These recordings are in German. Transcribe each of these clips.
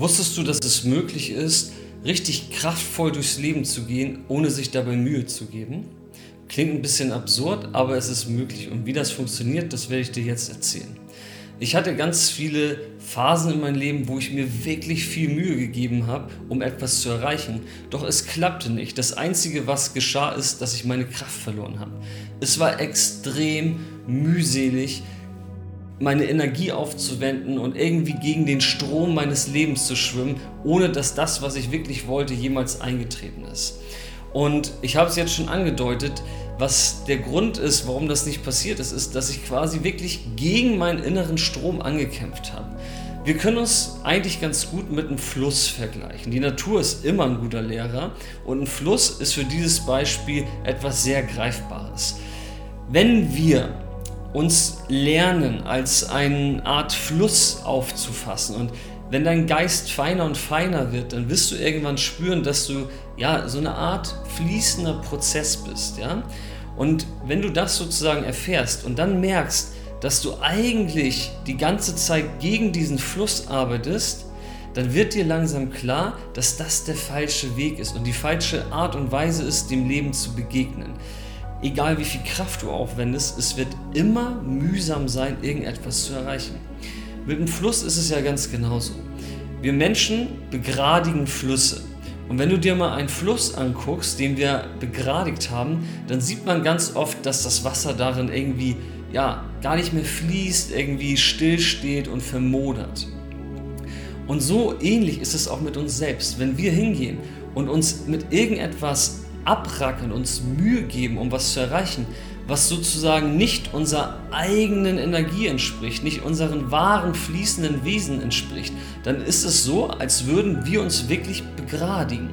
Wusstest du, dass es möglich ist, richtig kraftvoll durchs Leben zu gehen, ohne sich dabei Mühe zu geben? Klingt ein bisschen absurd, aber es ist möglich. Und wie das funktioniert, das werde ich dir jetzt erzählen. Ich hatte ganz viele Phasen in meinem Leben, wo ich mir wirklich viel Mühe gegeben habe, um etwas zu erreichen. Doch es klappte nicht. Das Einzige, was geschah, ist, dass ich meine Kraft verloren habe. Es war extrem mühselig, meine Energie aufzuwenden und irgendwie gegen den Strom meines Lebens zu schwimmen, ohne dass das, was ich wirklich wollte, jemals eingetreten ist. Und ich habe es jetzt schon angedeutet, was der Grund ist, warum das nicht passiert ist, ist, dass ich quasi wirklich gegen meinen inneren Strom angekämpft habe. Wir können uns eigentlich ganz gut mit einem Fluss vergleichen. Die Natur ist immer ein guter Lehrer und ein Fluss ist für dieses Beispiel etwas sehr Greifbares. Wenn wir uns lernen, als eine Art Fluss aufzufassen. Und wenn dein Geist feiner und feiner wird, dann wirst du irgendwann spüren, dass du ja so eine Art fließender Prozess bist, ja? Und wenn du das sozusagen erfährst und dann merkst, dass du eigentlich die ganze Zeit gegen diesen Fluss arbeitest, dann wird dir langsam klar, dass das der falsche Weg ist und die falsche Art und Weise ist, dem Leben zu begegnen egal wie viel Kraft du aufwendest, es wird immer mühsam sein, irgendetwas zu erreichen. Mit dem Fluss ist es ja ganz genauso. Wir Menschen begradigen Flüsse. Und wenn du dir mal einen Fluss anguckst, den wir begradigt haben, dann sieht man ganz oft, dass das Wasser darin irgendwie ja, gar nicht mehr fließt, irgendwie stillsteht und vermodert. Und so ähnlich ist es auch mit uns selbst. Wenn wir hingehen und uns mit irgendetwas abrackern, uns Mühe geben, um was zu erreichen, was sozusagen nicht unserer eigenen Energie entspricht, nicht unseren wahren fließenden Wesen entspricht, dann ist es so, als würden wir uns wirklich begradigen.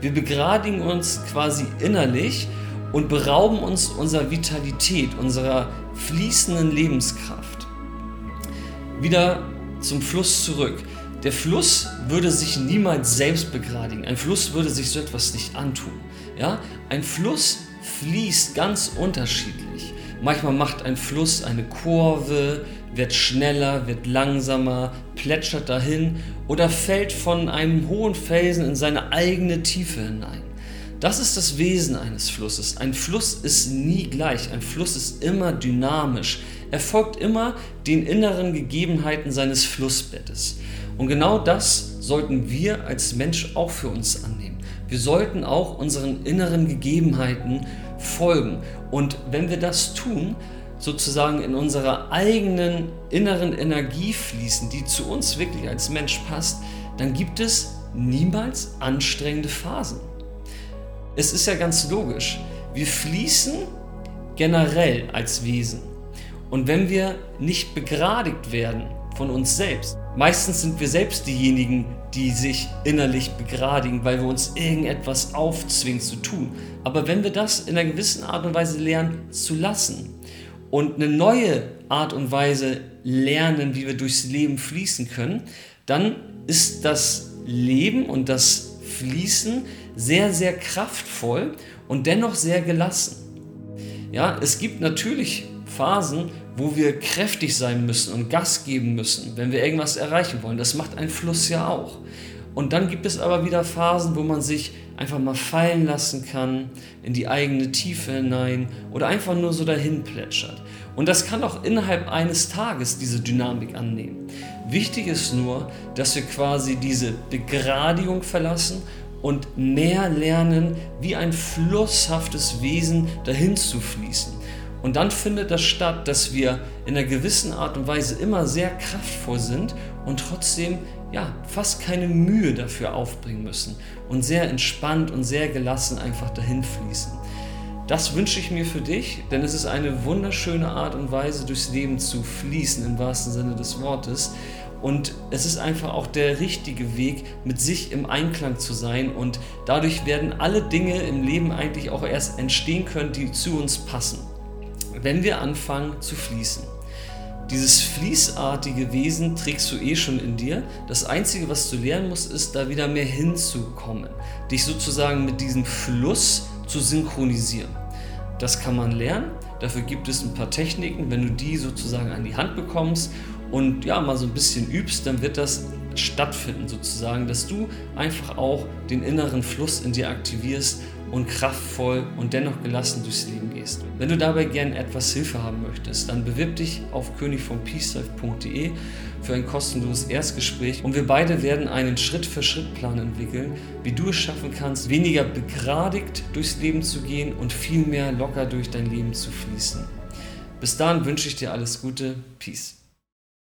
Wir begradigen uns quasi innerlich und berauben uns unserer Vitalität, unserer fließenden Lebenskraft. Wieder zum Fluss zurück. Der Fluss würde sich niemals selbst begradigen. Ein Fluss würde sich so etwas nicht antun. Ja? Ein Fluss fließt ganz unterschiedlich. Manchmal macht ein Fluss eine Kurve, wird schneller, wird langsamer, plätschert dahin oder fällt von einem hohen Felsen in seine eigene Tiefe hinein. Das ist das Wesen eines Flusses. Ein Fluss ist nie gleich. Ein Fluss ist immer dynamisch. Er folgt immer den inneren Gegebenheiten seines Flussbettes. Und genau das sollten wir als Mensch auch für uns annehmen. Wir sollten auch unseren inneren Gegebenheiten folgen. Und wenn wir das tun, sozusagen in unserer eigenen inneren Energie fließen, die zu uns wirklich als Mensch passt, dann gibt es niemals anstrengende Phasen. Es ist ja ganz logisch. Wir fließen generell als Wesen. Und wenn wir nicht begradigt werden von uns selbst, meistens sind wir selbst diejenigen, die sich innerlich begradigen, weil wir uns irgendetwas aufzwingen zu tun. Aber wenn wir das in einer gewissen Art und Weise lernen zu lassen und eine neue Art und Weise lernen, wie wir durchs Leben fließen können, dann ist das Leben und das Fließen sehr, sehr kraftvoll und dennoch sehr gelassen. Ja, es gibt natürlich Phasen, wo wir kräftig sein müssen und Gas geben müssen, wenn wir irgendwas erreichen wollen. Das macht ein Fluss ja auch. Und dann gibt es aber wieder Phasen, wo man sich einfach mal fallen lassen kann in die eigene Tiefe hinein oder einfach nur so dahin plätschert. Und das kann auch innerhalb eines Tages diese Dynamik annehmen. Wichtig ist nur, dass wir quasi diese Begradigung verlassen und mehr lernen, wie ein flusshaftes Wesen dahin zu fließen. Und dann findet das statt, dass wir in einer gewissen Art und Weise immer sehr kraftvoll sind und trotzdem ja, fast keine Mühe dafür aufbringen müssen und sehr entspannt und sehr gelassen einfach dahin fließen. Das wünsche ich mir für dich, denn es ist eine wunderschöne Art und Weise, durchs Leben zu fließen im wahrsten Sinne des Wortes. Und es ist einfach auch der richtige Weg, mit sich im Einklang zu sein. Und dadurch werden alle Dinge im Leben eigentlich auch erst entstehen können, die zu uns passen wenn wir anfangen zu fließen. Dieses fließartige Wesen trägst du eh schon in dir. Das Einzige, was du lernen musst, ist, da wieder mehr hinzukommen. Dich sozusagen mit diesem Fluss zu synchronisieren. Das kann man lernen. Dafür gibt es ein paar Techniken. Wenn du die sozusagen an die Hand bekommst und ja, mal so ein bisschen übst, dann wird das stattfinden sozusagen, dass du einfach auch den inneren Fluss in dir aktivierst und kraftvoll und dennoch gelassen durchs Leben gehst. Wenn du dabei gern etwas Hilfe haben möchtest, dann bewirb dich auf königvompeacelife.de für ein kostenloses Erstgespräch und wir beide werden einen Schritt-für-Schritt-Plan entwickeln, wie du es schaffen kannst, weniger begradigt durchs Leben zu gehen und viel mehr locker durch dein Leben zu fließen. Bis dahin wünsche ich dir alles Gute. Peace.